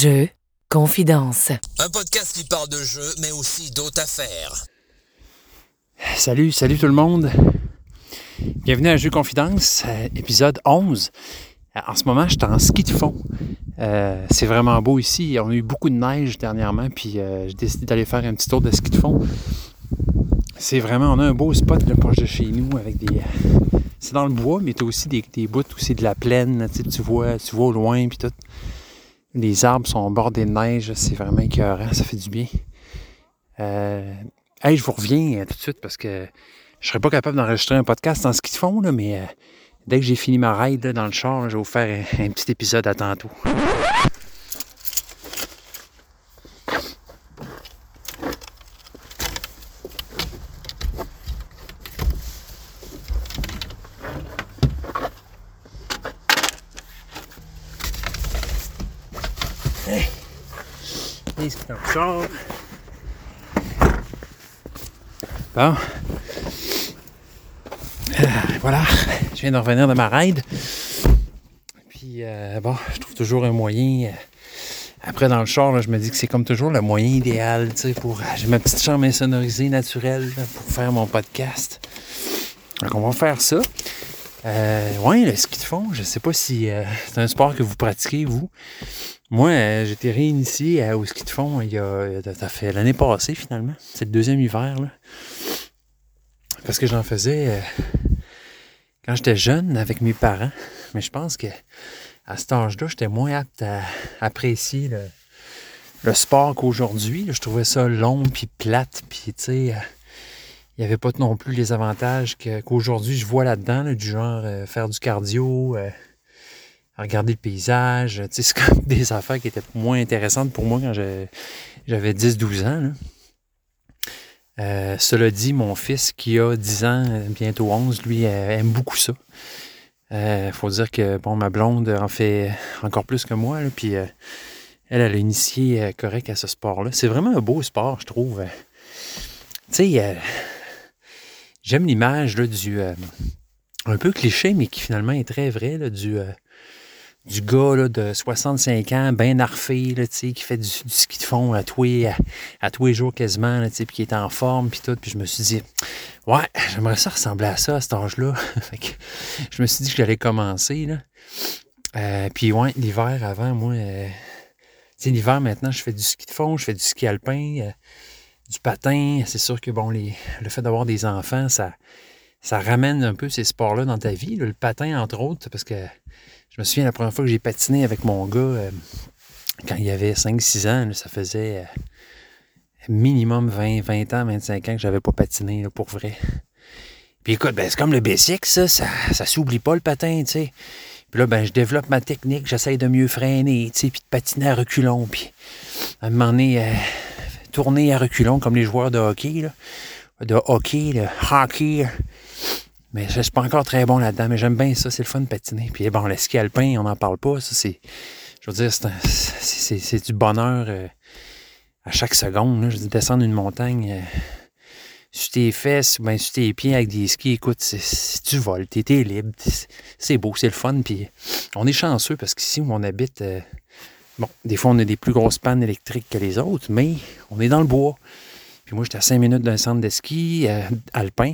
Jeux, confidence. Un podcast qui parle de jeux, mais aussi d'autres affaires. Salut, salut tout le monde. Bienvenue à Jeux Confidence, euh, épisode 11. Euh, En ce moment, je suis en ski de fond. Euh, c'est vraiment beau ici. On a eu beaucoup de neige dernièrement, puis euh, j'ai décidé d'aller faire un petit tour de ski de fond. C'est vraiment, on a un beau spot là, proche de chez nous avec des. C'est dans le bois, mais tu as aussi des, des bouts où c'est de la plaine. Tu vois, tu vois au loin, puis tout. Les arbres sont bordés de neige. C'est vraiment écœurant. Ça fait du bien. Euh, hey, je vous reviens euh, tout de suite parce que je serais pas capable d'enregistrer un podcast en ski de fond, là, mais euh, dès que j'ai fini ma ride dans le char, je vais vous faire un, un petit épisode à tantôt. Bon. Euh, voilà, je viens de revenir de ma ride. Puis, euh, bon, je trouve toujours un moyen. euh, après, dans le char, je me dis que c'est comme toujours le moyen idéal, tu sais, pour. J'ai ma petite chambre insonorisée naturelle pour faire mon podcast. Donc, on va faire ça. Euh, ouais, le ski de fond, je sais pas si c'est un sport que vous pratiquez, vous. Moi, euh, été réinitié au ski de fond il y a. Ça fait l'année passée, finalement. C'est le deuxième hiver, là. Parce que j'en faisais euh, quand j'étais jeune avec mes parents. Mais je pense que à cet âge-là, j'étais moins apte à apprécier le, sport qu'aujourd'hui. Je trouvais ça long puis plate. Puis, tu sais, euh, il n'y avait pas non plus les avantages qu'aujourd'hui je vois là-dedans, là, du genre faire du cardio, regarder le paysage. C'est comme des affaires qui étaient moins intéressantes pour moi quand j'avais 10-12 ans. Euh, cela dit, mon fils qui a 10 ans, euh, bientôt 11, lui, euh, aime beaucoup ça. Il faut dire que bon, ma blonde en fait encore plus que moi. puis elle, elle a initié correct à ce sport-là. C'est vraiment un beau sport, je trouve. Tu sais, j'aime l'image du. un peu cliché, mais qui finalement est très vrai, là, du. Du gars là, de 65 ans, bien arfé, là, qui fait du, ski de fond à tous les, à, tous les jours quasiment, là, puis qui est en forme, puis tout. Puis je me suis dit, ouais, j'aimerais ça ressembler à ça à cet âge-là. Je me suis dit que j'allais commencer. Là. Euh, puis ouais, l'hiver avant, moi, euh, l'hiver maintenant, je fais du ski de fond, je fais du ski alpin, euh, du patin. C'est sûr que bon, les, le fait d'avoir des enfants, ça, ça ramène un peu ces sports-là dans ta vie. là. Le patin, entre autres, parce que je me souviens la première fois que j'ai patiné avec mon gars, euh, quand il avait 5-6 ans, ça faisait euh, minimum 20, 20 ans, 25 ans que j'avais pas patiné pour vrai. Puis écoute, ben, c'est comme le basic, ça, ça, ça s'oublie pas le patin, tu sais. Puis là, ben, je développe ma technique, j'essaye de mieux freiner, tu sais, puis de patiner à reculons, puis à un moment donné, euh, tourner à reculons comme les joueurs de hockey. De hockey, de hockey. Mais je suis pas encore très bon là-dedans, mais j'aime bien ça, c'est le fun de patiner. Puis bon, le ski alpin, on n'en parle pas, ça, c'est... Je veux dire, c'est, du bonheur euh, à chaque seconde, là. Descendre une montagne... euh, sur tes fesses ou bien sur tes pieds avec des skis, écoute, c'est- tu voles, t'es, t'es libre, c'est, c'est beau, c'est le fun. Puis on est chanceux parce qu'ici où on habite, euh, bon, des fois on a des plus grosses pannes électriques que les autres, mais on est dans le bois. Puis moi, j'étais à 5 minutes d'un centre de ski euh, alpin.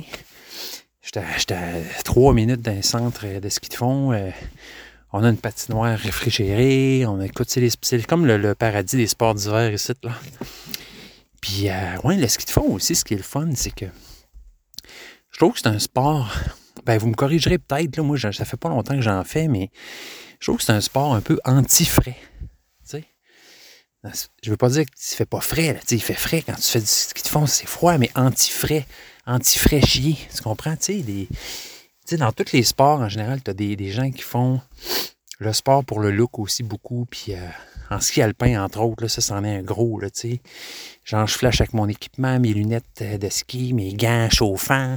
J'étais, à- 3 minutes d'un centre de ski de fond. euh, on a une patinoire réfrigérée. On écoute, c'est, comme le, paradis des sports d'hiver ici, là. Puis, euh, ouais, le ski de fond aussi, ce qui est le fun, c'est que je trouve que c'est un sport. Ben, vous me corrigerez peut-être, là. Moi, ça fait pas longtemps que j'en fais, mais je trouve que c'est un sport un peu anti-frais. Tu? Je veux pas dire qu'il fait pas frais, là. Tu il fait frais quand tu fais du ski de fond, c'est froid, mais anti-frais. Anti-frais chier. Tu comprends? Tu sais, dans tous les sports, en général, tu as des, gens qui font le sport pour le look aussi beaucoup. Puis euh, en ski alpin, entre autres, là, ça, c'en est un gros, là, tu sais. Genre, je flash avec mon équipement, mes lunettes euh, de ski, mes gants chauffants,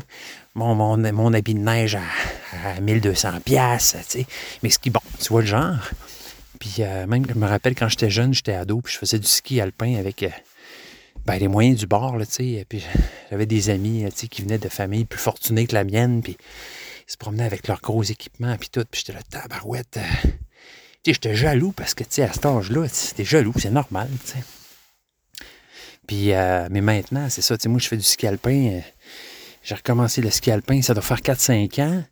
mon, mon, habit de neige à, à 1200 pièces, tu sais. Mais ski, bon, tu vois le genre. Puis euh, même, je me rappelle quand j'étais jeune, j'étais ado, puis je faisais du ski alpin avec ben, les moyens du bord, là, tu sais. Puis j'avais des amis, tu sais, qui venaient de familles plus fortunées que la mienne, puis ils se promenaient avec leurs gros équipements, puis tout. Puis j'étais là, tabarouette. euh, Tu sais, j'étais jaloux parce que, tu sais, à cet âge-là, t'es jaloux, c'est normal, tu sais. Puis, euh, mais maintenant, c'est ça, tu sais, moi, je fais du ski alpin. euh, j'ai recommencé le ski alpin, ça doit faire 4-5 ans.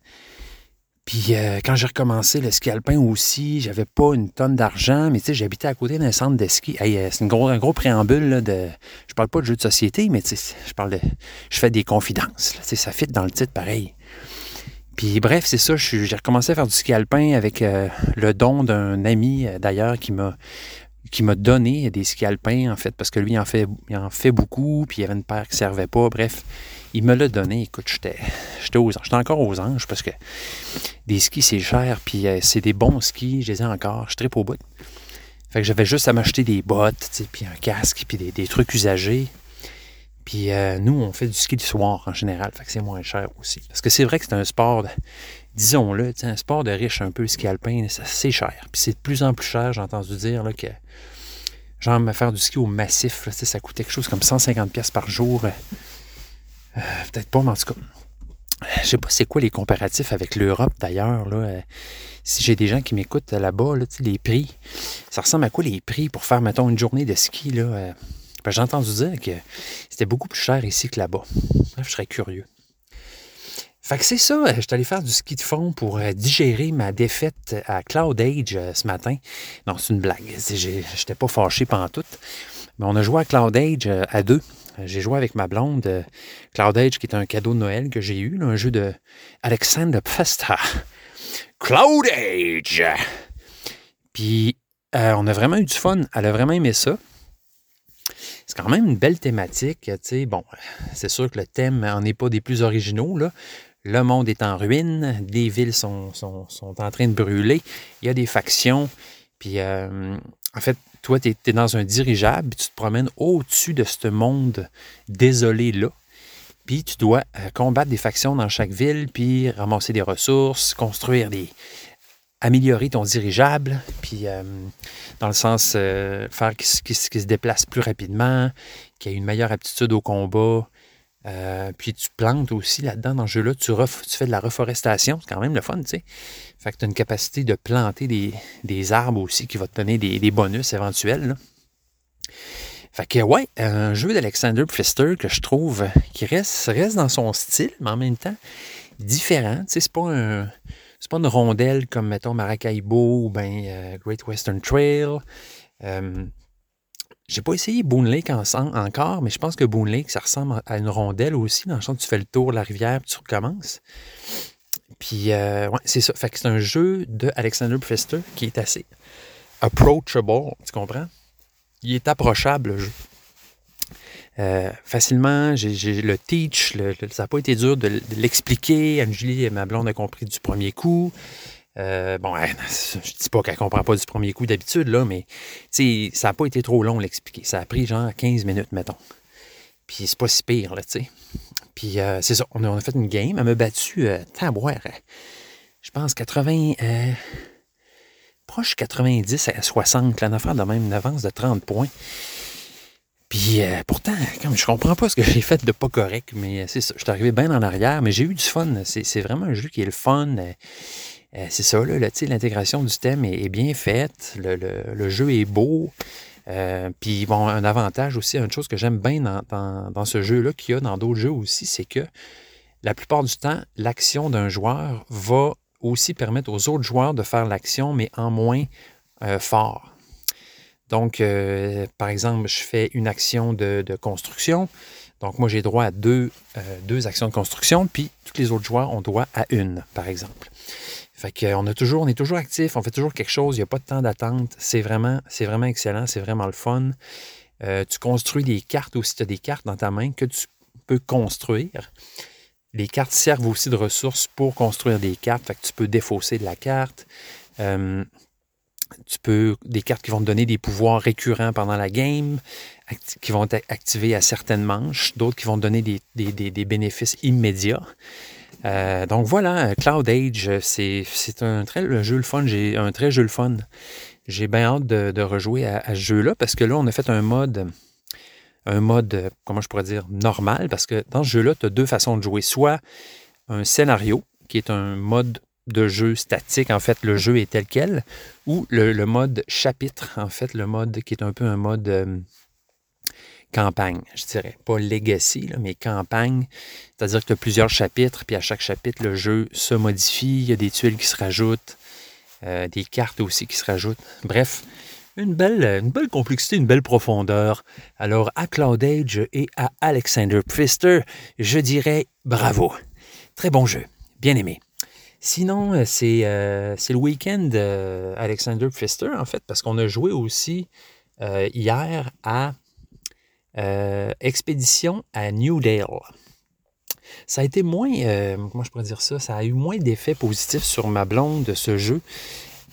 Puis euh, quand j'ai recommencé le ski alpin aussi, j'avais pas une tonne d'argent, mais tu sais, j'habitais à côté d'un centre de ski. Euh, c'est un gros préambule là, de. Je parle pas de jeux de société, mais tu sais, je parle de. Je fais des confidences. tu sais, ça fit dans le titre pareil. Puis bref, c'est ça, j'ai recommencé à faire du ski alpin avec euh, le don d'un ami d'ailleurs qui m'a qui m'a donné des skis alpins en fait parce que lui il en fait beaucoup puis il y avait une paire qui servait pas bref il me l'a donné. Écoute j'étais aux anges j'étais encore aux anges parce que des skis c'est cher puis euh, c'est des bons skis. Je les ai encore. Je tripe au bout. Fait que j'avais juste à m'acheter des bottes puis un casque puis des, trucs usagés. Puis euh, nous on fait du ski du soir en général. Fait que c'est moins cher aussi. Parce que c'est vrai que c'est un sport disons-le, un sport de riche un peu, ski alpin, c'est cher. Puis c'est de plus en plus cher, j'ai entendu dire là, que genre me faire du ski au massif, là, ça coûtait quelque chose comme 150$ pièces par jour. Euh, Peut-être pas, mais en tout cas. Je sais pas c'est quoi les comparatifs avec l'Europe d'ailleurs. Là? Euh, Si j'ai des gens qui m'écoutent là-bas, là, les prix, ça ressemble à quoi les prix pour faire, mettons, une journée de ski? Là, euh, j'ai entendu dire que c'était beaucoup plus cher ici que là-bas. Je serais curieux. Fait que c'est ça, je suis allé faire du ski de fond pour digérer ma défaite à Cloud Age ce matin. Non, c'est une blague. J'étais pas fâché pendant tout. Mais on a joué à Cloud Age à deux. J'ai joué avec ma blonde. Cloud Age, qui est un cadeau de Noël que j'ai eu, un jeu de Alexander Pfester. Cloud Age! Puis euh, on a vraiment eu du fun. Elle a vraiment aimé ça. C'est quand même une belle thématique. sais. Bon, c'est sûr que le thème n'en est pas des plus originaux. Là. Le monde est en ruine, des villes sont, en train de brûler, il y a des factions. Puis, euh, en fait, toi, tu es, dans un dirigeable, puis tu te promènes au-dessus de ce monde désolé-là. Puis, tu dois euh, combattre des factions dans chaque ville, puis ramasser des ressources, construire des. améliorer ton dirigeable, puis euh, dans le sens euh, faire qu'il se- déplace plus rapidement, qu'il ait une meilleure aptitude au combat. Puis tu plantes aussi là-dedans dans ce jeu-là, tu, fais de la reforestation, c'est quand même le fun, tu sais. Fait que tu as une capacité de planter des, arbres aussi qui va te donner des, bonus éventuels. Fait que ouais, un jeu d'Alexander Pfister que je trouve qui reste, reste dans son style, mais en même temps différent. C'est pas. C'est pas une rondelle comme, mettons, Maracaibo ou ben, Great Western Trail. Euh, j'ai pas essayé Boone Lake ensemble encore, mais je pense que Boone Lake, ça ressemble à une rondelle aussi, dans le sens où tu fais le tour de la rivière puis tu recommences. Puis, euh, ouais, c'est ça. Fait que c'est un jeu de Alexander Pfister qui est assez approachable, tu comprends? Il est approchable, le jeu. Euh, facilement, j'ai le teach, ça n'a pas été dur de, l'expliquer. Anne-Julie et ma blonde a compris du premier coup. Euh, bon, elle, je dis pas qu'elle comprend pas du premier coup d'habitude, là, mais ça n'a pas été trop long l'expliquer. Ça a pris genre 15 minutes, mettons. Puis c'est pas si pire, là, tu sais. Puis euh, c'est ça, on a, fait une game. Elle m'a battu, euh, tabouère, je pense 80, euh, proche 90 à 60, là, une affaire de même, une avance de 30 points. Puis euh, pourtant, comme je comprends pas ce que j'ai fait de pas correct, mais euh, c'est. Je suis arrivé bien en arrière, mais j'ai eu du fun. C'est vraiment un jeu qui est le fun. Euh, c'est ça, là, l'intégration du thème est, bien faite. Le, jeu est beau. Puis bon, un avantage aussi, une chose que j'aime bien dans- dans ce jeu-là, qu'il y a dans d'autres jeux aussi, c'est que la plupart du temps, l'action d'un joueur va aussi permettre aux autres joueurs de faire l'action, mais en moins euh, fort. Donc, euh, par exemple, je fais une action de, construction. Donc, moi, j'ai droit à deux, euh, deux actions de construction, puis tous les autres joueurs ont droit à une, par exemple. Fait qu'on a toujours, on est toujours actif, on fait toujours quelque chose, il n'y a pas de temps d'attente. C'est vraiment, c'est vraiment excellent, c'est vraiment le fun. Tu construis des cartes aussi, tu as des cartes dans ta main que tu peux construire. Les cartes servent aussi de ressources pour construire des cartes, tu peux défausser de la carte. Euh, tu peux des cartes qui vont te donner des pouvoirs récurrents pendant la game, qui vont être activés à certaines manches, d'autres qui vont te donner des, bénéfices immédiats. Euh, donc voilà, Cloud Age, c'est un très jeu le fun. J'ai un très jeu le. J'ai bien hâte de, de rejouer à, à ce jeu-là parce que là, on a fait un mode, un mode, euh, comment je pourrais dire, normal, parce que dans ce jeu-là, tu as deux façons de jouer. Soit un scénario, qui est un mode de jeu statique, en fait, le jeu est tel quel, ou le, mode chapitre, en fait, le mode qui est un peu un mode euh, campagne, je dirais. Pas legacy, mais campagne. C'est-à-dire que tu as plusieurs chapitres, puis à chaque chapitre, le jeu se modifie, il y a des tuiles qui se rajoutent, euh, des cartes aussi qui se rajoutent. Bref, une belle, complexité, une belle profondeur. Alors, à Cloud Age et à Alexander Pfister, je dirais bravo. Très bon jeu, bien aimé. Sinon, euh, c'est euh, c'est le week-end euh, Alexander Pfister, en fait, parce qu'on a joué aussi hier à Expédition à New Dale. Ça a été moins, comment je pourrais dire ça, ça a eu moins d'effets positifs sur ma blonde de ce jeu.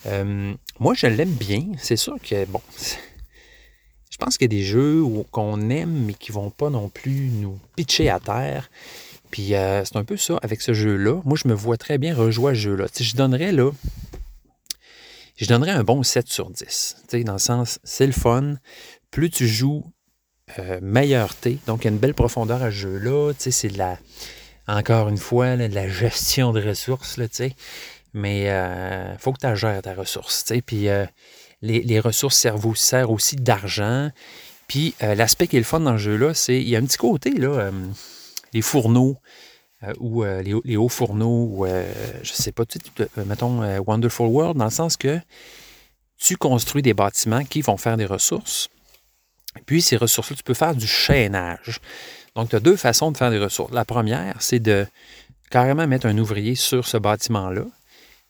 Euh, moi, je l'aime bien. C'est sûr que, bon, je pense qu'il y a des jeux qu'on aime mais qui vont pas non plus nous pitcher à terre. Puis euh, c'est un peu ça avec ce jeu-là. Moi, je me vois très bien rejouer à ce jeu-là. Je donnerais là, je donnerais un bon 7 sur 10. Tu sais, dans le sens, c'est le fun. Plus tu joues, euh, meilleur t'es. Donc, il y a une belle profondeur à ce jeu-là. C'est la, encore une fois, de la gestion de ressources. Mais il faut que tu gères ta ressource. Puis euh, les, les ressources servent aussi, servent aussi d'argent. Puis euh, l'aspect qui est le fun dans le jeu-là, c'est il y a un petit côté, là, euh, les fourneaux, euh, ou euh, les, les hauts fourneaux, ou euh, je sais pas, tu euh, mettons euh, Wonderful World, dans le sens que tu construis des bâtiments qui vont faire des ressources. Puis ces ressources-là, tu peux faire du chaînage. Donc, tu as deux façons de faire des ressources. La première, c'est de carrément mettre un ouvrier sur ce bâtiment-là.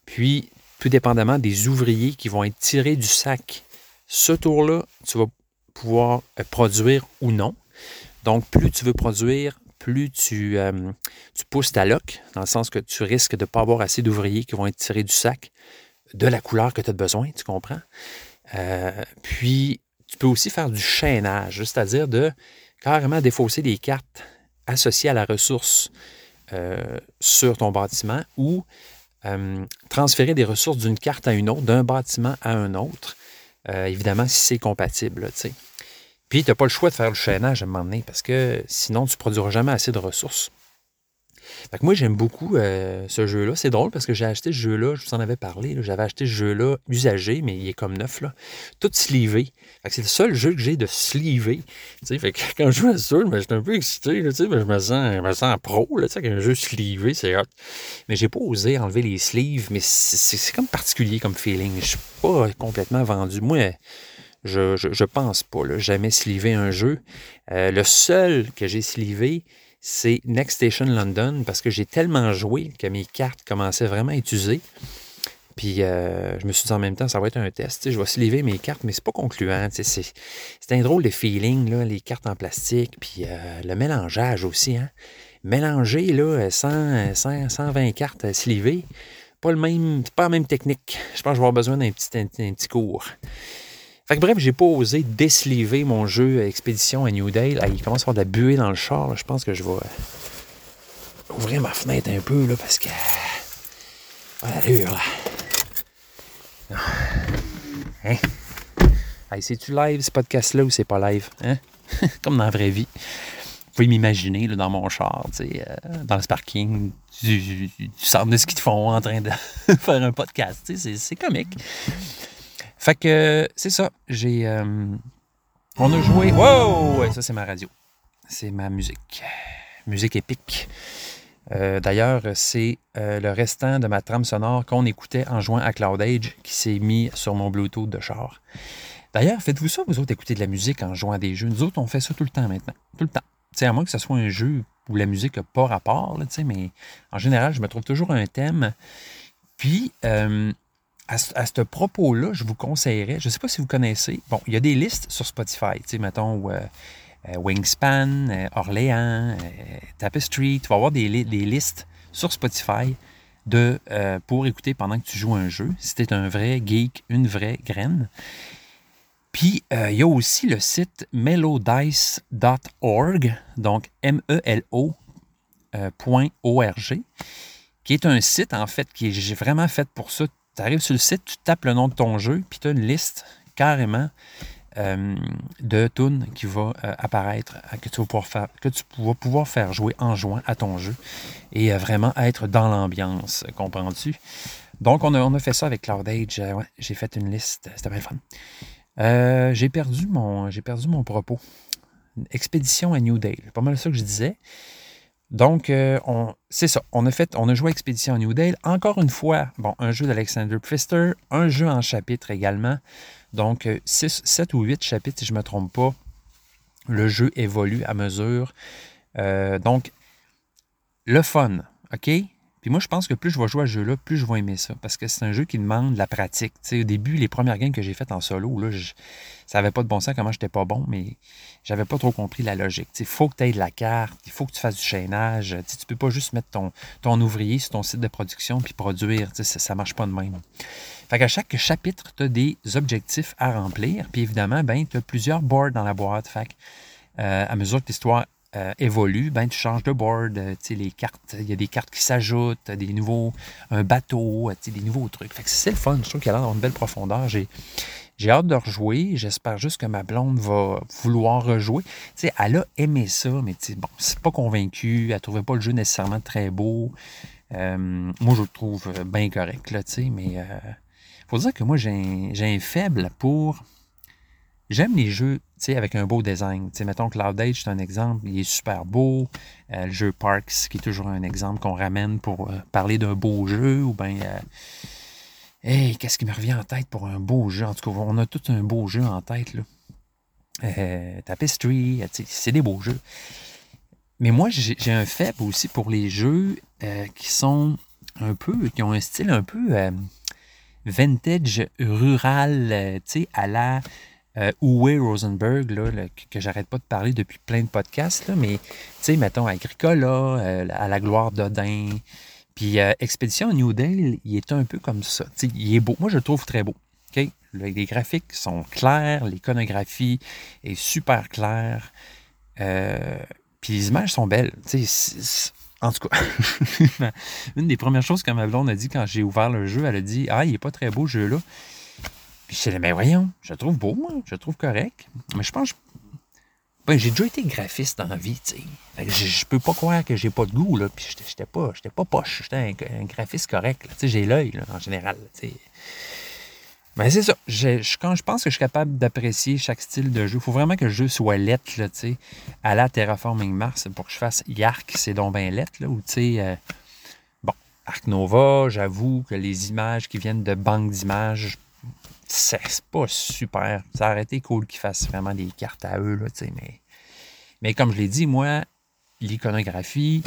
Puis, tout dépendamment des ouvriers qui vont être tirés du sac, ce tour-là, tu vas pouvoir euh, produire ou non. Donc, plus tu veux produire, plus tu, euh, tu pousses ta loc, dans le sens que tu risques de ne pas avoir assez d'ouvriers qui vont être tirés du sac de la couleur que tu as besoin, tu comprends? Euh, puis, tu peux aussi faire du chaînage, c'est-à-dire de carrément défausser des cartes associées à la ressource sur ton bâtiment ou euh, transférer des ressources d'une carte à une autre, d'un bâtiment à un autre, euh, évidemment si c'est compatible. Puis, tu n'as pas le choix de faire le chaînage à un moment donné parce que sinon, tu ne produiras jamais assez de ressources. Fait que moi, j'aime beaucoup euh, ce jeu-là. C'est drôle parce que j'ai acheté ce jeu-là, je vous en avais parlé. J'avais acheté ce jeu-là usagé, mais il est comme neuf, là. Tout que c'est le seul jeu que j'ai de sais, fait que quand je joue à ça, je suis un peu excité, mais je me sens, pro, là, qu'un jeu sleevé, c'est hot. Mais j'ai pas osé enlever les sleeves, mais c'est- comme particulier comme feeling. Je suis pas complètement vendu. Moi, je, pense pas, là, jamais sleevé un jeu. Euh, le seul que j'ai sleevé, c'est Next Station London parce que j'ai tellement joué que mes cartes commençaient vraiment à être usées. Puis euh, je me suis dit en même temps, ça va être un test. Je vais sleever mes cartes, mais c'est pas concluant. C'est un drôle de feeling, là, les cartes en plastique, puis euh, le mélangeage aussi. Hein? Mélanger là, 100, 100, 120 cartes slivées, pas le même, pas la même technique. Je pense que je vais avoir besoin d'un petit, un petit cours. Fait que bref, j'ai pas osé désliver mon jeu Expédition à New Dale. Il commence à avoir de la buée dans le char. là. Je pense que je vais euh, ouvrir ma fenêtre un peu parce que. Voilà l'allure là. Ah. Hein? Hey, c'est-tu live ce podcast-là ou c'est pas live? Hein? Comme dans la vraie vie. Vous pouvez m'imaginer dans mon char, euh, dans le parking du, du- du centre de ski de fond en train de faire un podcast. c'est comique. Fait que c'est ça. J'ai. euh, on a joué. Wow! Ça, c'est ma radio. C'est ma musique. Musique épique. Euh, D'ailleurs, c'est euh, le restant de ma trame sonore qu'on écoutait en jouant à Cloud Age qui s'est mis sur mon Bluetooth de char. D'ailleurs, faites-vous ça, vous autres, écouter de la musique en jouant à des jeux. Nous autres, on fait ça tout le temps maintenant. Tout le temps. Sais, à moins que ce soit un jeu où la musique n'a pas rapport, là, mais en général, je me trouve toujours un thème. Puis, à, ce- propos-là, je vous conseillerais, je ne sais pas si vous connaissez, bon, il y a des listes sur Spotify, tu sais, mettons euh, euh, Wingspan, euh, Orléans, Tapestry, tu vas avoir des, li- des listes sur Spotify de, pour écouter pendant que tu joues un jeu, si tu es un vrai geek, une vraie graine. Puis, il y a aussi le site mellowdice.org, donc M-E-L-O euh, point .org, qui est un site, en fait, qui est vraiment fait pour ça. Tu arrives sur le site, tu tapes le nom de ton jeu, puis tu as une liste carrément de tunes qui va apparaître, que tu, vas pouvoir faire, que tu vas pouvoir faire jouer en juin à ton jeu et vraiment être dans l'ambiance, comprends-tu? Donc, on a, fait ça avec Cloud Age. j'ai fait une liste, c'était bien fun. j'ai perdu, mon, perdu mon propos. Expédition à New Dale, pas mal ça que je disais. Donc, euh, c'est ça. On a fait, on a joué Expédition New Dale. Encore une fois, bon, un jeu d'Alexander Pfister, un jeu en chapitre également. Donc, 6, euh, 7 ou 8 chapitres, si je ne me trompe pas. Le jeu évolue à mesure. Euh, donc, le fun, OK? Puis moi, je pense que plus je vais jouer à ce jeu-là, plus je vais aimer ça. Parce que c'est un jeu qui demande de la pratique. au début, les premières games que j'ai faites en solo, là, ça n'avait pas de bon sens comment j'étais pas bon, mais j'avais pas trop compris la logique. Il faut que tu aies de la carte, il faut que tu fasses du chaînage. Tu ne peux pas juste mettre ton, ton ouvrier sur ton site de production puis produire. Ça ne marche pas de même. Fait qu'à chaque chapitre, tu as des objectifs à remplir. Puis évidemment, ben, tu as plusieurs boards dans la boîte. Fait euh, à mesure que l'histoire euh, évolue, ben, tu changes de board, euh, les cartes, il y a des cartes qui s'ajoutent, des nouveaux, un bateau, euh, des nouveaux trucs. Fait que c'est le fun, je trouve qu'il a l'air une belle profondeur. J'ai, j'ai hâte de rejouer, j'espère juste que ma blonde va vouloir rejouer. elle a aimé ça, mais bon, c'est pas convaincu, elle trouvait pas le jeu nécessairement très beau. moi, je le trouve bien correct, là, mais il faut dire que moi, j'ai un faible pour J'aime les jeux avec un beau design. sais, mettons Cloud Age, c'est un exemple, il est super beau. Euh, le jeu Parks, qui est toujours un exemple qu'on ramène pour euh, parler d'un beau jeu, ou bien. Euh, hey, qu'est-ce qui me revient en tête pour un beau jeu? En tout cas, on a tout un beau jeu en tête. Là. Tapestry, c'est des beaux jeux. Mais moi, j'ai un faible aussi pour les jeux qui sont un peu, qui ont un style un peu vintage rural, tu sais, à la euh, Uwe Rosenberg, là, que, j'arrête pas de parler depuis plein de podcasts, là, mais tu sais, mettons Agricola, euh, à la gloire d'Odin. Puis euh, Expédition New Dale, il est un peu comme ça. sais, il est beau. Moi, je le trouve très beau. Les graphiques sont clairs, l'iconographie est super claire. Euh, puis les images sont belles. en tout cas, une des premières choses que ma blonde a dit quand j'ai ouvert le jeu, elle a dit Ah, il n'est pas très beau, ce jeu-là. Puis je dit, mais voyons, je le trouve beau, moi, je le trouve correct. Mais je pense. Ben, j'ai déjà été graphiste dans la vie, tu sais. Je, je, peux pas croire que j'ai pas de goût, là. Puis j'étais pas, j'étais pas poche. J'étais un, graphiste correct, Tu sais, j'ai l'œil, en général, tu sais. Mais c'est ça. quand je pense que je suis capable d'apprécier chaque style de jeu, il faut vraiment que le jeu soit lettre, là, tu sais. À la Terraforming Mars, pour que je fasse Yark, c'est donc bien lettre, là. Ou, tu sais. Euh, bon, Arc Nova, j'avoue que les images qui viennent de banques d'images, c'est pas super. Ça aurait été cool qu'ils fassent vraiment des cartes à eux, là, mais, mais comme je l'ai dit, moi, l'iconographie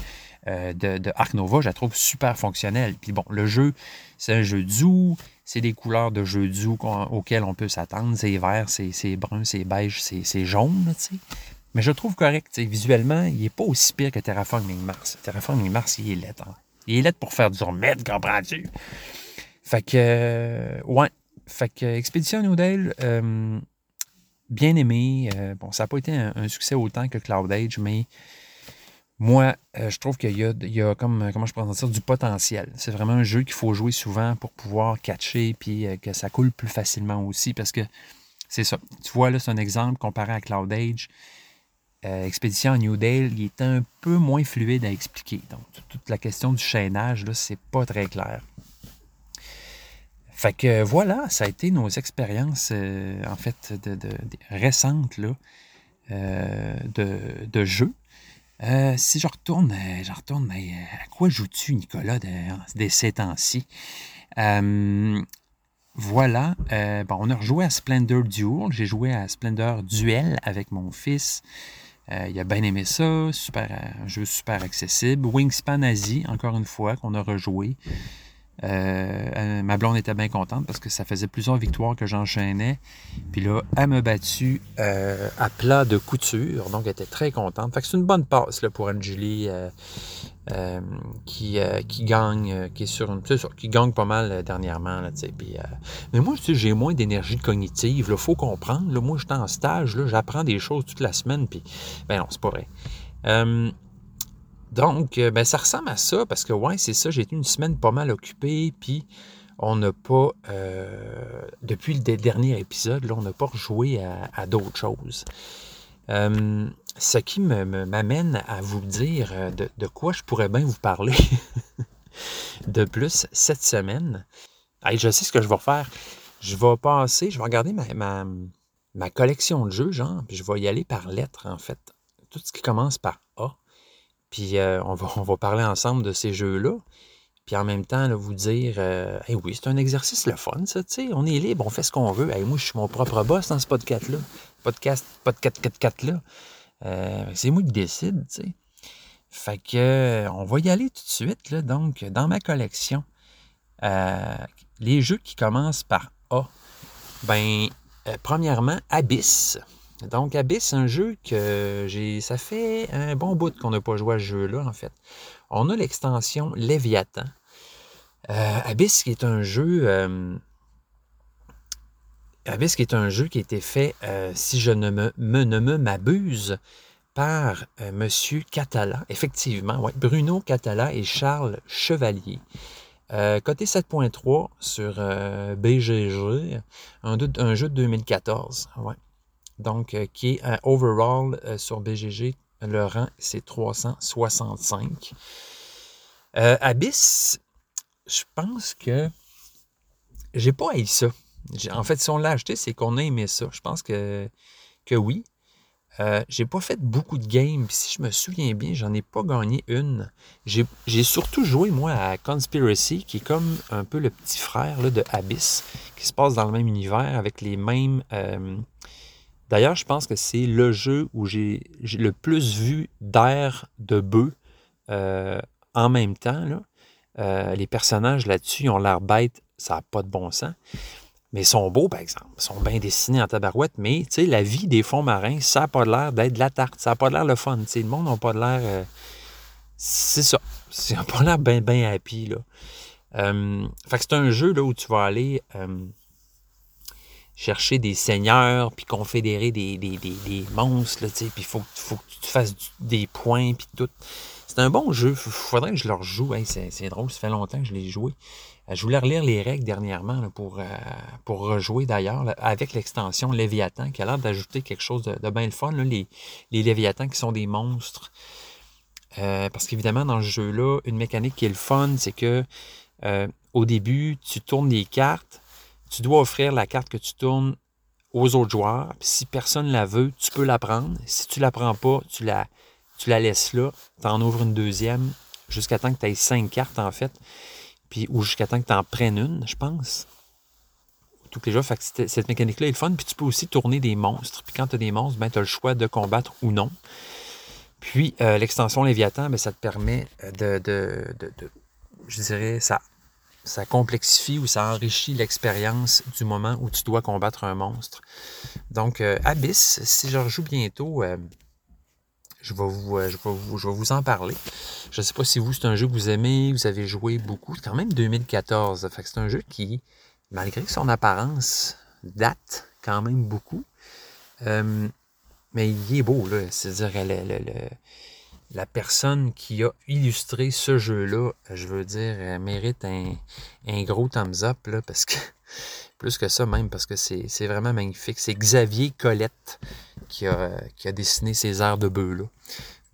euh, de, de, Nova, je la trouve super fonctionnelle. Puis bon, le jeu, c'est un jeu doux, c'est des couleurs de jeu doux auxquelles on peut s'attendre. C'est vert, c'est brun, c'est beige, c'est jaune. Mais je trouve correct. Visuellement, il n'est pas aussi pire que Terraforming Mars. Terraforming Mars, il est laid. Hein. Il est laid pour faire du remède, comprends-tu? Fait que, euh, ouais, fait que Expédition New Dale, euh, bien aimé. Euh, bon, ça n'a pas été un, succès autant que Cloud Age, mais moi, euh, je trouve qu'il y a, comme, comment pourrais dire, du potentiel. C'est vraiment un jeu qu'il faut jouer souvent pour pouvoir catcher puis que ça coule plus facilement aussi parce que c'est ça. Tu vois, là, c'est un exemple comparé à Cloud Age. Expédition New Dale, il est un peu moins fluide à expliquer. Donc, toute la question du chaînage, là, c'est pas très clair. Fait que voilà, ça a été nos expériences, euh, en fait, récentes euh, de, jeu. Euh, si je retourne, je retourne, mais à quoi joues-tu, Nicolas, de ces temps-ci? voilà, bon, on a rejoué à Splendor Duel. J'ai joué à Splendor Duel avec mon fils. il a bien aimé ça, super, un jeu super accessible. Wingspan Asie, encore une fois, qu'on a rejoué. Euh, euh, ma blonde était bien contente parce que ça faisait plusieurs victoires que j'enchaînais. Puis là, elle m'a battu euh, à plat de couture. Donc, elle était très contente. Fait que c'est une bonne passe là, pour Anjuli qui, qui gagne, qui est sur une. qui gagne pas mal dernièrement. Mais moi, j'ai moins d'énergie cognitive. Il faut comprendre. Moi, j'étais en stage, j'apprends des choses toute la semaine. Puis, ben non, c'est pas vrai. Donc, euh, ben, ça ressemble à ça parce que, ouais, c'est ça, j'ai été une semaine pas mal occupée, puis on n'a pas, euh, depuis le dernier épisode, là, on n'a pas rejoué à, d'autres choses. Euh, ce qui m'amène à vous dire de, quoi je pourrais bien vous parler de plus cette semaine. je sais ce que je vais faire. Je vais passer, je vais regarder ma, ma, collection de jeux, genre, puis je vais y aller par lettres, en fait. Tout ce qui commence par Puis on, va, on va parler ensemble de ces jeux-là puis en même temps, vous dire euh, oui, c'est un exercice le fun, ça, tu sais, on est libre, on fait ce qu'on veut. moi, je suis mon propre boss dans ce podcast-là. Podcast, podcast 4 là euh, c'est moi qui décide, tu sais. Fait que on va y aller tout de suite, là, donc, dans ma collection. Euh, les jeux qui commencent par A. Ben, premièrement, Abyss. Donc, Abyss, un jeu que j'ai. Ça fait un bon bout qu'on n'a pas joué à ce jeu-là, en fait. On a l'extension Léviathan. Euh, Abyss, qui est un jeu. Euh, Abyss, qui est un jeu qui a été fait, euh, si je ne me, ne m'abuse, par Monsieur Catala. Effectivement, ouais, Bruno Catala et Charles Chevalier. côté 7.3 sur BGG, un, un, jeu de 2014. Ouais. Donc, qui est un overall sur BGG, le rang c'est 365. Abyss, je pense que j'ai pas haï ça. En fait, si on l'a acheté, c'est qu'on a aimé ça. Je pense que, que oui. Euh, j'ai pas fait beaucoup de games. si je me souviens bien, j'en ai pas gagné une. J'ai surtout joué, moi, à Conspiracy, qui est comme un peu le petit frère là, de Abyss, qui se passe dans le même univers avec les mêmes. Euh, d'ailleurs, je pense que c'est le jeu où j'ai le plus vu d'air de bœuf euh, en même temps. Euh, les personnages là-dessus ont l'air bêtes, ça n'a pas de bon sens. Mais ils sont beaux, par exemple. Ils sont bien dessinés en tabarouette. Mais, la vie des fonds marins, ça n'a pas l'air d'être de la tarte. Ça n'a pas l'air le fun. le monde n'a pas l'air. Euh, c'est ça. Ça n'a pas l'air bien, bien happy, là. Fait c'est un jeu là, où tu vas aller chercher des seigneurs, puis confédérer des, des, des, monstres, là, puis il faut, que tu fasses des points, puis tout. C'est un bon jeu. Faudrait que je le rejoue. c'est drôle, ça fait longtemps que je l'ai joué. Euh, je voulais relire les règles dernièrement pour, euh, pour rejouer d'ailleurs avec l'extension Léviathan qui a l'air d'ajouter quelque chose de, bien le fun. les, les Léviathans qui sont des monstres. Euh, parce qu'évidemment, dans ce jeu-là, une mécanique qui est le fun, c'est que au début, tu tournes des cartes, tu dois offrir la carte que tu tournes aux autres joueurs. si personne la veut, tu peux la prendre. Si tu la prends pas, tu la, laisses là, tu en ouvres une deuxième, jusqu'à temps que tu aies cinq cartes en fait, puis, ou jusqu'à temps que tu en prennes une, je pense. Tout les jeux, fait cette mécanique-là est fun. Puis tu peux aussi tourner des monstres. Puis quand tu as des monstres, ben, tu as le choix de combattre ou non. Puis euh, l'extension Léviathan, ben, ça te permet de, de, je dirais, ça, ça complexifie ou ça enrichit l'expérience du moment où tu dois combattre un monstre. Donc, euh, Abyss, si je rejoue bientôt, euh, je vais vous, euh, je vais vous, en parler. Je ne sais pas si vous, c'est un jeu que vous aimez, vous avez joué beaucoup. C'est quand même 2014. Fait c'est un jeu qui, malgré son apparence, date quand même beaucoup. Mais il est beau, là. C'est-à-dire, la personne qui a illustré ce jeu-là, je veux dire, mérite un, gros thumbs up, là, parce que plus que ça même, parce que c'est vraiment magnifique. C'est Xavier Colette qui a, dessiné ces airs de bœuf là.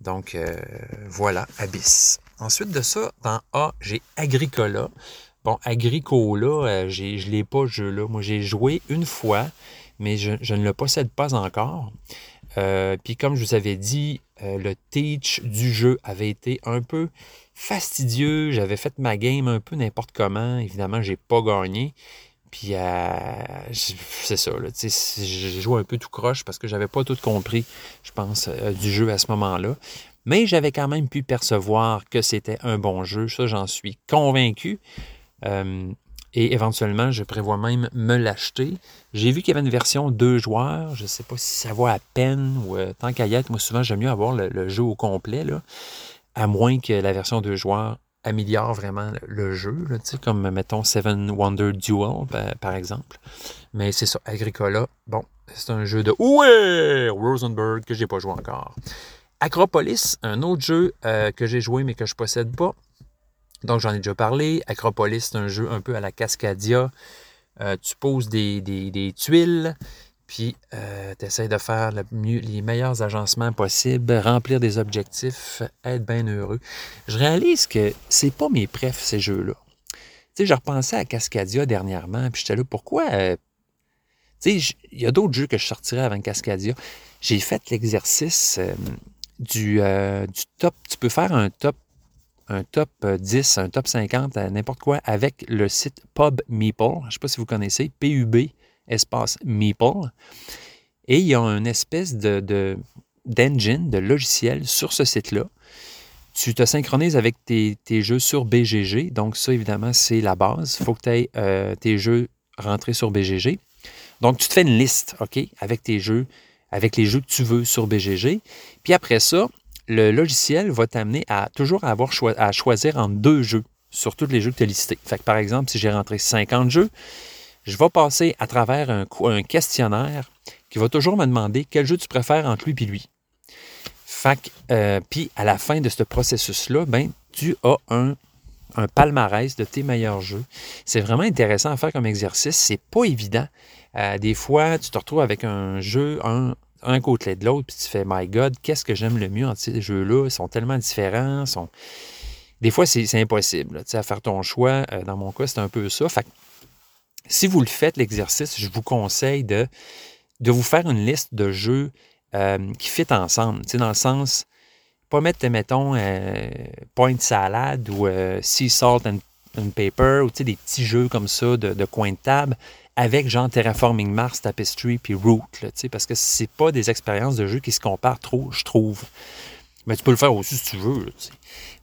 Donc euh, voilà, Abyss. Ensuite de ça, dans A, j'ai Agricola. Bon, Agricola, euh, je ne l'ai pas ce jeu-là. Moi, j'ai joué une fois, mais je, ne le possède pas encore. Euh, puis comme je vous avais dit, le teach du jeu avait été un peu fastidieux. J'avais fait ma game un peu n'importe comment. Évidemment, j'ai pas gagné. Puis euh, c'est ça, j'ai joué un peu tout croche parce que j'avais pas tout compris, je pense, euh, du jeu à ce moment-là. Mais j'avais quand même pu percevoir que c'était un bon jeu, ça j'en suis convaincu. Euh, et éventuellement, je prévois même me l'acheter. J'ai vu qu'il y avait une version deux joueurs. Je ne sais pas si ça vaut à peine ou tant qu'à y être. Moi, souvent, j'aime mieux avoir le, jeu au complet, à moins que la version deux joueurs améliore vraiment le jeu, comme mettons Seven Wonder Duel par exemple. Mais c'est ça, Agricola, bon, c'est un jeu de ouais, Rosenberg que j'ai pas joué encore. Acropolis, un autre jeu euh, que j'ai joué mais que je possède pas. Donc, j'en ai déjà parlé. Acropolis, c'est un jeu un peu à la Cascadia. Euh, tu poses des, tuiles, puis euh, tu essaies de faire les meilleurs agencements possibles, remplir des objectifs, être bien heureux. Je réalise que c'est pas mes préfs, ces jeux-là. Tu sais, j'ai repensé à Cascadia dernièrement, puis j'étais là, pourquoi... Euh, tu il y a d'autres jeux que je sortirais avant Cascadia. J'ai fait l'exercice du, du top. Tu peux faire un top un top 10, un top 50, n'importe quoi, avec le site Pub Meeple. Je ne sais pas si vous connaissez, P-U-B, espace Meeple. Et il y a une espèce de, d'engine, de, logiciel sur ce site-là. Tu te synchronises avec tes, jeux sur BGG. Donc, ça, évidemment, c'est la base. Il faut que tu aies euh, tes jeux rentrés sur BGG. Donc, tu te fais une liste, OK, avec tes jeux, avec les jeux que tu veux sur BGG. Puis après ça, le logiciel va t'amener à toujours avoir à choisir entre deux jeux sur tous les jeux que tu as listés. Fait par exemple, si j'ai rentré 50 jeux, je vais passer à travers un, questionnaire qui va toujours me demander quel jeu tu préfères entre lui et lui. Euh, puis à la fin de ce processus-là, ben, tu as un, palmarès de tes meilleurs jeux. C'est vraiment intéressant à faire comme exercice. C'est pas évident. Euh, des fois, tu te retrouves avec un jeu, un, un côté de l'autre, puis tu fais, My God, qu'est-ce que j'aime le mieux entre ces jeux-là? Ils sont tellement différents. Sont... Des fois, c'est impossible à faire ton choix. Euh, dans mon cas, c'est un peu ça. Fait si vous le faites, l'exercice, je vous conseille de, de vous faire une liste de jeux euh, qui fit ensemble. dans le sens, pas mettre, mettons, euh, Point Salad ou Sea Salt and, Paper ou des petits jeux comme ça de, de coin de table avec genre Terraforming Mars, Tapestry puis Root, là, parce que c'est pas des expériences de jeu qui se comparent trop, je trouve. Mais tu peux le faire aussi si tu veux.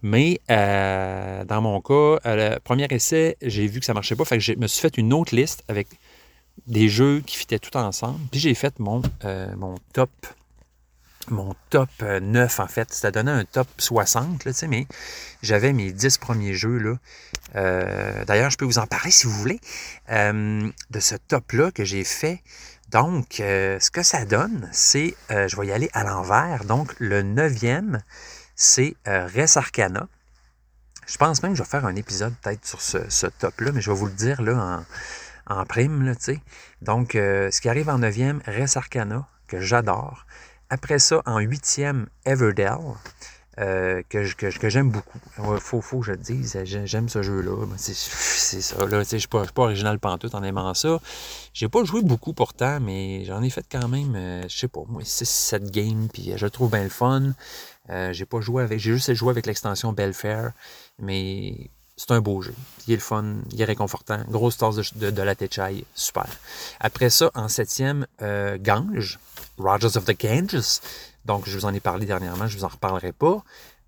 Mais euh, dans mon cas, euh, le premier essai, j'ai vu que ça marchait pas. Fait je me suis fait une autre liste avec des jeux qui fitaient tout ensemble. Puis j'ai fait mon, euh, mon top mon top 9, en fait. Ça donnait un top 60, là, mais j'avais mes 10 premiers jeux. Là. Euh, d'ailleurs, je peux vous en parler si vous voulez, euh, de ce top-là que j'ai fait. Donc, euh, ce que ça donne, c'est, je vais y aller à l'envers. Donc, le neuvième, c'est Res Arcana. Je pense même que je vais faire un épisode peut-être sur ce, top-là, mais je vais vous le dire là en, prime. Là, Donc, ce qui arrive en neuvième, Res Arcana, que j'adore. Après ça, en huitième, Everdell, euh, que, j'aime beaucoup. Il faut, faut je le dise, j'aime ce jeu-là. C'est ça, là, je ne suis pas, original pantoute en aimant ça. J'ai pas joué beaucoup pourtant, mais j'en ai fait quand même, euh, je sais pas, moi, 6-7 games, puis je le trouve bien le fun. Euh, j'ai pas joué avec, j'ai juste joué avec l'extension Belfair, mais c'est un beau jeu. Il est le fun, il est réconfortant. Grosse tasse de, de, la Techai, super. Après ça, en septième, Gange. Rogers of the Ganges. Donc, je vous en ai parlé dernièrement, je ne vous en reparlerai pas.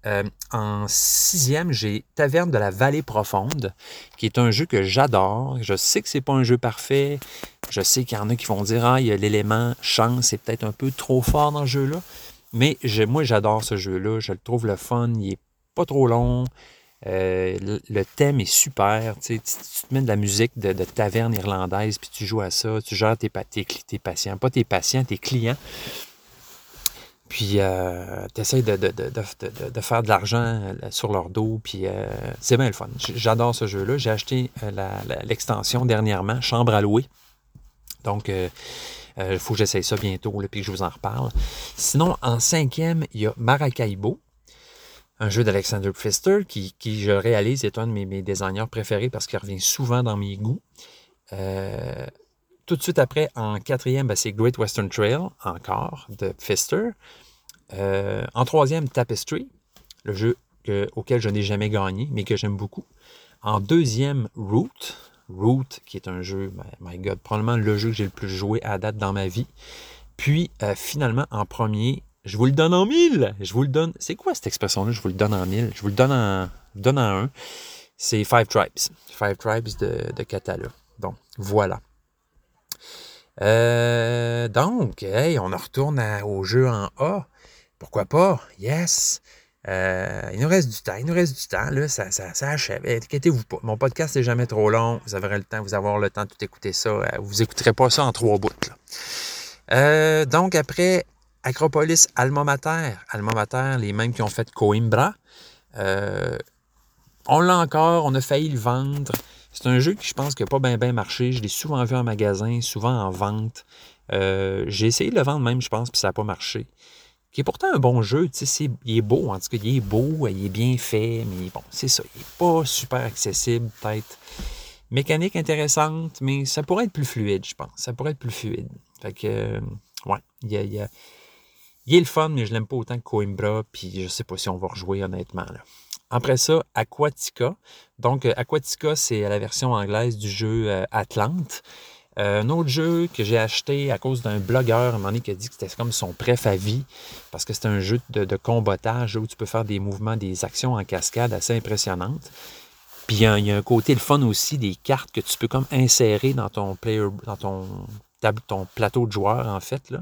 Euh, en sixième, j'ai Taverne de la Vallée Profonde, qui est un jeu que j'adore. Je sais que c'est pas un jeu parfait. Je sais qu'il y en a qui vont dire Ah, il y a l'élément chance, c'est peut-être un peu trop fort dans ce jeu-là. Mais moi, j'adore ce jeu-là. Je le trouve le fun. Il est pas trop long. Euh, le, thème est super. Tu, te mets de la musique de, taverne irlandaise, puis tu joues à ça. Tu gères tes, tes, patients. Pas tes patients, tes clients. Puis euh, tu essaies de, faire de l'argent euh, sur leur dos. Puis c'est bien le fun. J'adore ce jeu-là. J'ai acheté l'extension dernièrement, Chambre à louer. Donc, il faut que j'essaye ça bientôt, puis que je vous en reparle. Sinon, en cinquième, il y a Maracaibo un jeu d'Alexander Pfister qui, je réalise est un de mes, designers préférés parce qu'il revient souvent dans mes goûts. Euh, tout de suite après, en quatrième, ben, c'est Great Western Trail, encore, de Pfister. Euh, en troisième, Tapestry, le jeu auquel je n'ai jamais gagné, mais que j'aime beaucoup. En deuxième, Root. Root, qui est un jeu, ben, my God, probablement le jeu que j'ai le plus joué à date dans ma vie. Puis, euh, finalement, en premier, je vous le donne en mille. Je vous le donne. C'est quoi cette expression-là? Je vous le donne en mille? Je vous le donne en, donne en un. C'est Five Tribes. Five Tribes de, de Catala. Bon, voilà. Euh, donc, hey, on en retourne au jeu en A. Pourquoi pas? Yes! Euh, il nous reste du temps. Il nous reste du temps. Là, ça, ça, ça achève. Inquiétez-vous pas. Mon podcast n'est jamais trop long. Vous aurez le temps, vous avoir le temps de tout écouter ça. Euh, vous n'écouterez pas ça en trois bouts. donc, après Acropolis Alma Mater. Alma Mater, les mêmes qui ont fait Coimbra. Euh, on l'a encore, on a failli le vendre. C'est un jeu qui, je pense, n'a pas bien bien marché. Je l'ai souvent vu en magasin, souvent en vente. Euh, j'ai essayé de le vendre même, je pense, puis ça n'a pas marché. Qui est pourtant un bon jeu, tu sais, il est beau, en tout cas, il est beau, il est bien fait, mais bon, c'est ça, il n'est pas super accessible, peut-être. Mécanique intéressante, mais ça pourrait être plus fluide, je pense. Ça pourrait être plus fluide. Fait que, euh, ouais, il y a, il est le fun, mais je l'aime pas autant que Coimbra, puis je sais pas si on va rejouer honnêtement. Là. Après ça, Aquatica. Donc, euh, Aquatica, c'est la version anglaise du jeu euh, Atlante. un autre jeu que j'ai acheté à cause d'un blogueur un moment donné qui a dit que c'était comme son préf à vie parce que c'est un jeu de, de, combattage où tu peux faire des mouvements, des actions en cascade assez impressionnantes. Puis il y, a un côté le fun aussi des cartes que tu peux comme insérer dans ton plateau de joueurs, en fait.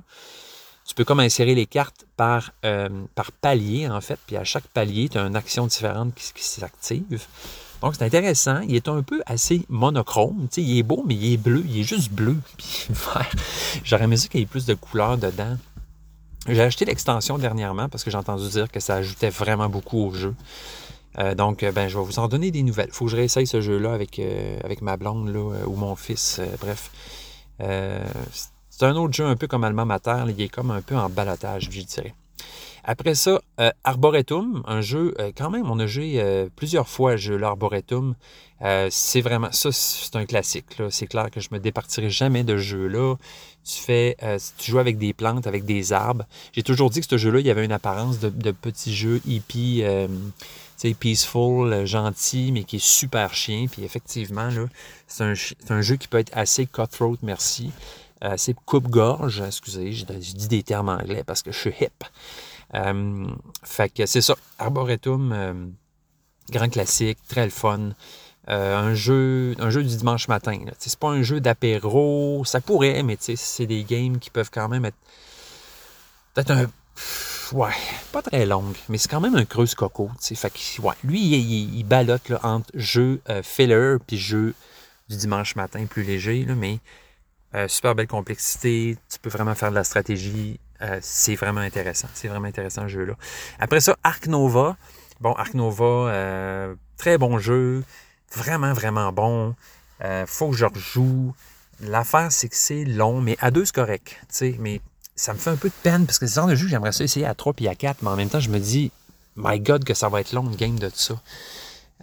Tu peux comme insérer les cartes par, euh, par palier, en fait. Puis à chaque palier, tu as une action différente qui, s'active. Donc, c'est intéressant. Il est un peu assez monochrome. Tu il est beau, mais il est bleu. Il est juste bleu. J'aurais aimé qu'il y ait plus de couleurs dedans. J'ai acheté l'extension dernièrement parce que j'ai entendu dire que ça ajoutait vraiment beaucoup au jeu. Euh, donc, ben, je vais vous en donner des nouvelles. Faut que je réessaye ce jeu-là avec, euh, ma blonde ou mon fils. bref. C'est un autre jeu un peu comme Alma Mater. il est comme un peu en balotage, je dirais. Après ça, Arboretum, un jeu, quand même, on a joué plusieurs fois jeu l'Arboretum. c'est vraiment, ça, c'est un classique. C'est clair que je me départirai jamais de ce jeu-là. Tu fais, tu joues avec des plantes, avec des arbres. J'ai toujours dit que ce jeu-là, il y avait une apparence de, petit jeu hippie peaceful, gentil, mais qui est super chien. Puis effectivement, c'est un, jeu qui peut être assez cutthroat, merci. Assez coupe-gorge, excusez, j'ai dit des termes anglais parce que je suis hip. Euh, fait que c'est ça. Arboretum, euh, grand classique, très le fun. Euh, un, jeu, un jeu du dimanche matin. C'est pas un jeu d'apéro. Ça pourrait, mais c'est des games qui peuvent quand même être peut-être un ouais, pas très longue, mais c'est quand même un creuse coco. Fait que, lui, il, il, entre jeu euh, filler puis jeu du dimanche matin plus léger, là, mais euh, super belle complexité. Tu peux vraiment faire de la stratégie. Euh, c'est vraiment intéressant. C'est vraiment intéressant ce jeu-là. Après ça, Ark Nova. Bon, Ark Nova, très bon jeu. Vraiment, vraiment bon. faut que je rejoue. L'affaire, c'est que c'est long, mais à deux, c'est correct. Mais ça me fait un peu de peine parce que ce genre de jeu, j'aimerais ça essayer à 3 puis à 4, mais en même temps, je me dis, my God, que ça va être long une game de ça.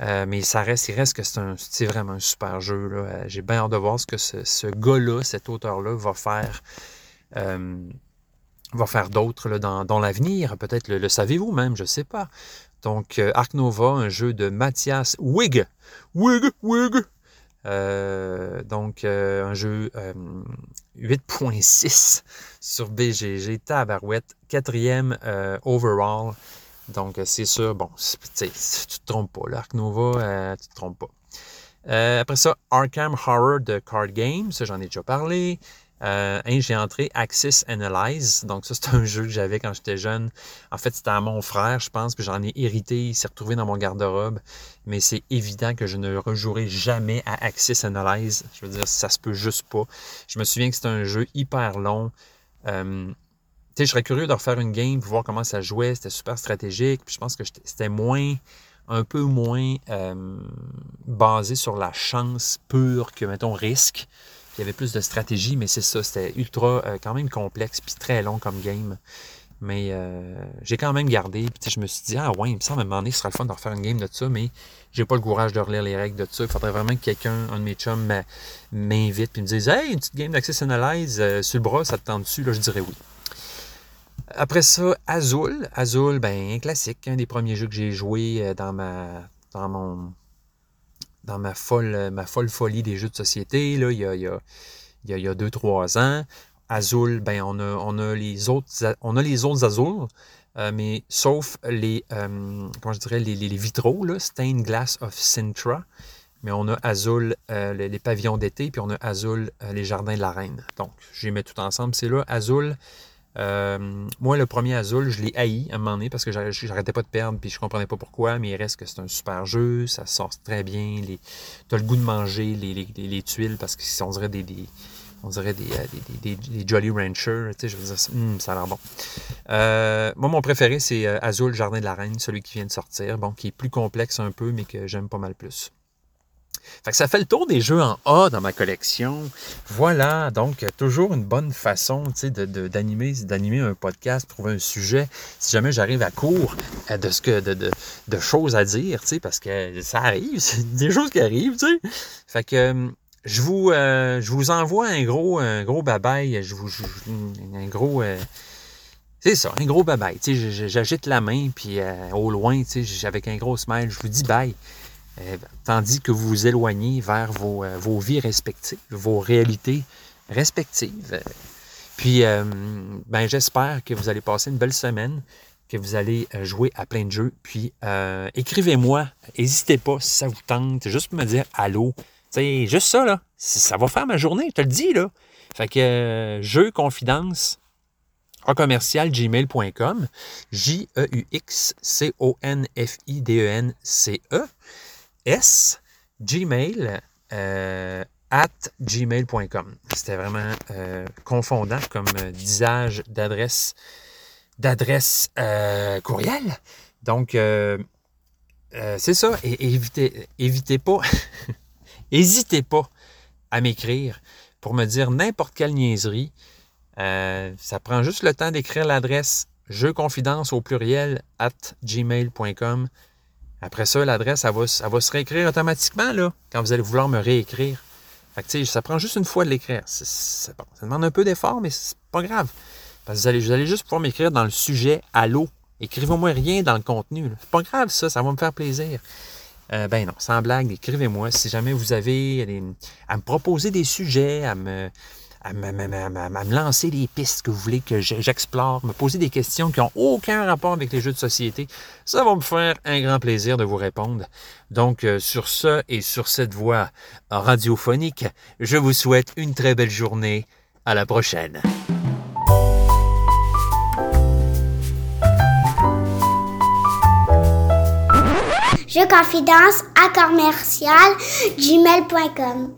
Euh, mais ça reste, il reste que c'est vraiment un super jeu. Euh, j'ai bien hâte de voir ce que ce, gars-là, cet auteur-là, va faire. Euh, va faire d'autres dans, l'avenir. Peut-être le, savez-vous même, je ne sais pas. Donc, Nova, un jeu de Mathias Wig. Wig, Wig. donc, un jeu 8.6 sur BGG, tabarouette, quatrième euh, overall. Donc, euh, c'est sûr, bon, tu te trompes pas. L'Arc Nova, euh, tu te trompes pas. après ça, Arkham Horror de Card Game, ça j'en ai déjà parlé. Euh, j'ai entré Axis Analyze. Donc, ça, c'est un jeu que j'avais quand j'étais jeune. En fait, c'était à mon frère, je pense, que j'en ai hérité. Il s'est retrouvé dans mon garde-robe. Mais c'est évident que je ne rejouerai jamais à Axis Analyze. Je veux dire, ça se peut juste pas. Je me souviens que c'était un jeu hyper long. Euh, je serais curieux de refaire une game pour voir comment ça jouait. C'était super stratégique. Puis je pense que c'était moins un peu moins euh, basé sur la chance pure que, mettons, risque. Il y avait plus de stratégie, mais c'est ça, c'était ultra euh, quand même complexe puis très long comme game. Mais euh, j'ai quand même gardé. Puis je me suis dit, ah ouais, il me semble à un moment donné, ce sera le fun de refaire une game de ça, mais j'ai pas le courage de relire les règles de ça. Il faudrait vraiment que quelqu'un, un de mes chums, m'invite puis me dise Hey, une petite game d'Access Analyze sur le bras, ça te tente dessus? Là, je dirais oui. Après ça, Azul. Azul, ben, un classique, un des premiers jeux que j'ai joué dans ma dans mon dans ma folle, ma folle folie des jeux de société, là, il y a, il y a, il y a deux, trois ans. Azul, ben, on a, on a les autres, on a les autres Azul, euh, mais sauf les, euh, comment je dirais, les, les, vitraux, là, Stained Glass of Sintra. Mais on a Azul, euh, les, pavillons d'été, puis on a Azul, les jardins de la reine. Donc, j'ai mis tout ensemble. C'est là, Azul, euh, moi, le premier Azul, je l'ai haï à un moment donné parce que j'arrêtais pas de perdre puis je comprenais pas pourquoi, mais il reste que c'est un super jeu, ça sort très bien. Tu as le goût de manger les, les, tuiles parce que on dirait des, on dirait des, des, Jolly Ranchers. Je veux dire, hmm, ça a l'air bon. Euh, moi, mon préféré, c'est Azul Jardin de la Reine, celui qui vient de sortir. Bon, qui est plus complexe un peu, mais que j'aime pas mal plus. Fait que ça fait le tour des jeux en A dans ma collection. Voilà, donc toujours une bonne façon d'animer, d'animer un podcast, trouver un sujet. Si jamais j'arrive à court euh, de ce que de, de, choses à dire, parce que ça arrive, c'est des choses qui arrivent. Fait que euh, je vous, euh, je vous envoie un gros, un gros je vous, un gros. c'est ça, un gros. J'agite la main, puis au loin, avec un gros smile, je vous dis bye. Euh, tandis que vous vous éloignez vers vos, euh, vies respectives, vos réalités respectives. Puis, euh, ben, j'espère que vous allez passer une belle semaine, que vous allez jouer à plein de jeux. Puis, écrivez-moi, n'hésitez pas si ça vous tente, juste pour me dire allô. C'est juste ça, là. Ça va faire ma journée, je te le dis, là. Fait que jeu confidence en commercial gmail.com, J-E-U-X-C-O-N-F-I-D-E-N-C-E. S, euh, at gmail.com. C'était vraiment euh, confondant comme euh, disage d'adresse d'adresse courriel. Donc, c'est ça. Et évitez, évitez pas, n'hésitez pas à m'écrire pour me dire n'importe quelle niaiserie. ça prend juste le temps d'écrire l'adresse jeu confidence au pluriel at gmail.com. Après ça, l'adresse, elle va, va, se réécrire automatiquement là, quand vous allez vouloir me réécrire. Fait que, ça prend juste une fois de l'écrire. Ça demande un peu d'effort, mais c'est pas grave. Parce que vous allez, vous allez juste pouvoir m'écrire dans le sujet Allô? Écrivez-moi rien dans le contenu. C'est pas grave, ça, ça va me faire plaisir. Euh, ben non, sans blague, écrivez-moi si jamais vous avez à me proposer des sujets, à me, à me, lancer des pistes que vous voulez que j'explore, me poser des questions qui n'ont aucun rapport avec les jeux de société. Ça va me faire un grand plaisir de vous répondre. Donc, euh, sur ce et sur cette voix radiophonique, je vous souhaite une très belle journée. À la prochaine. Je confidence à commercial gmail.com.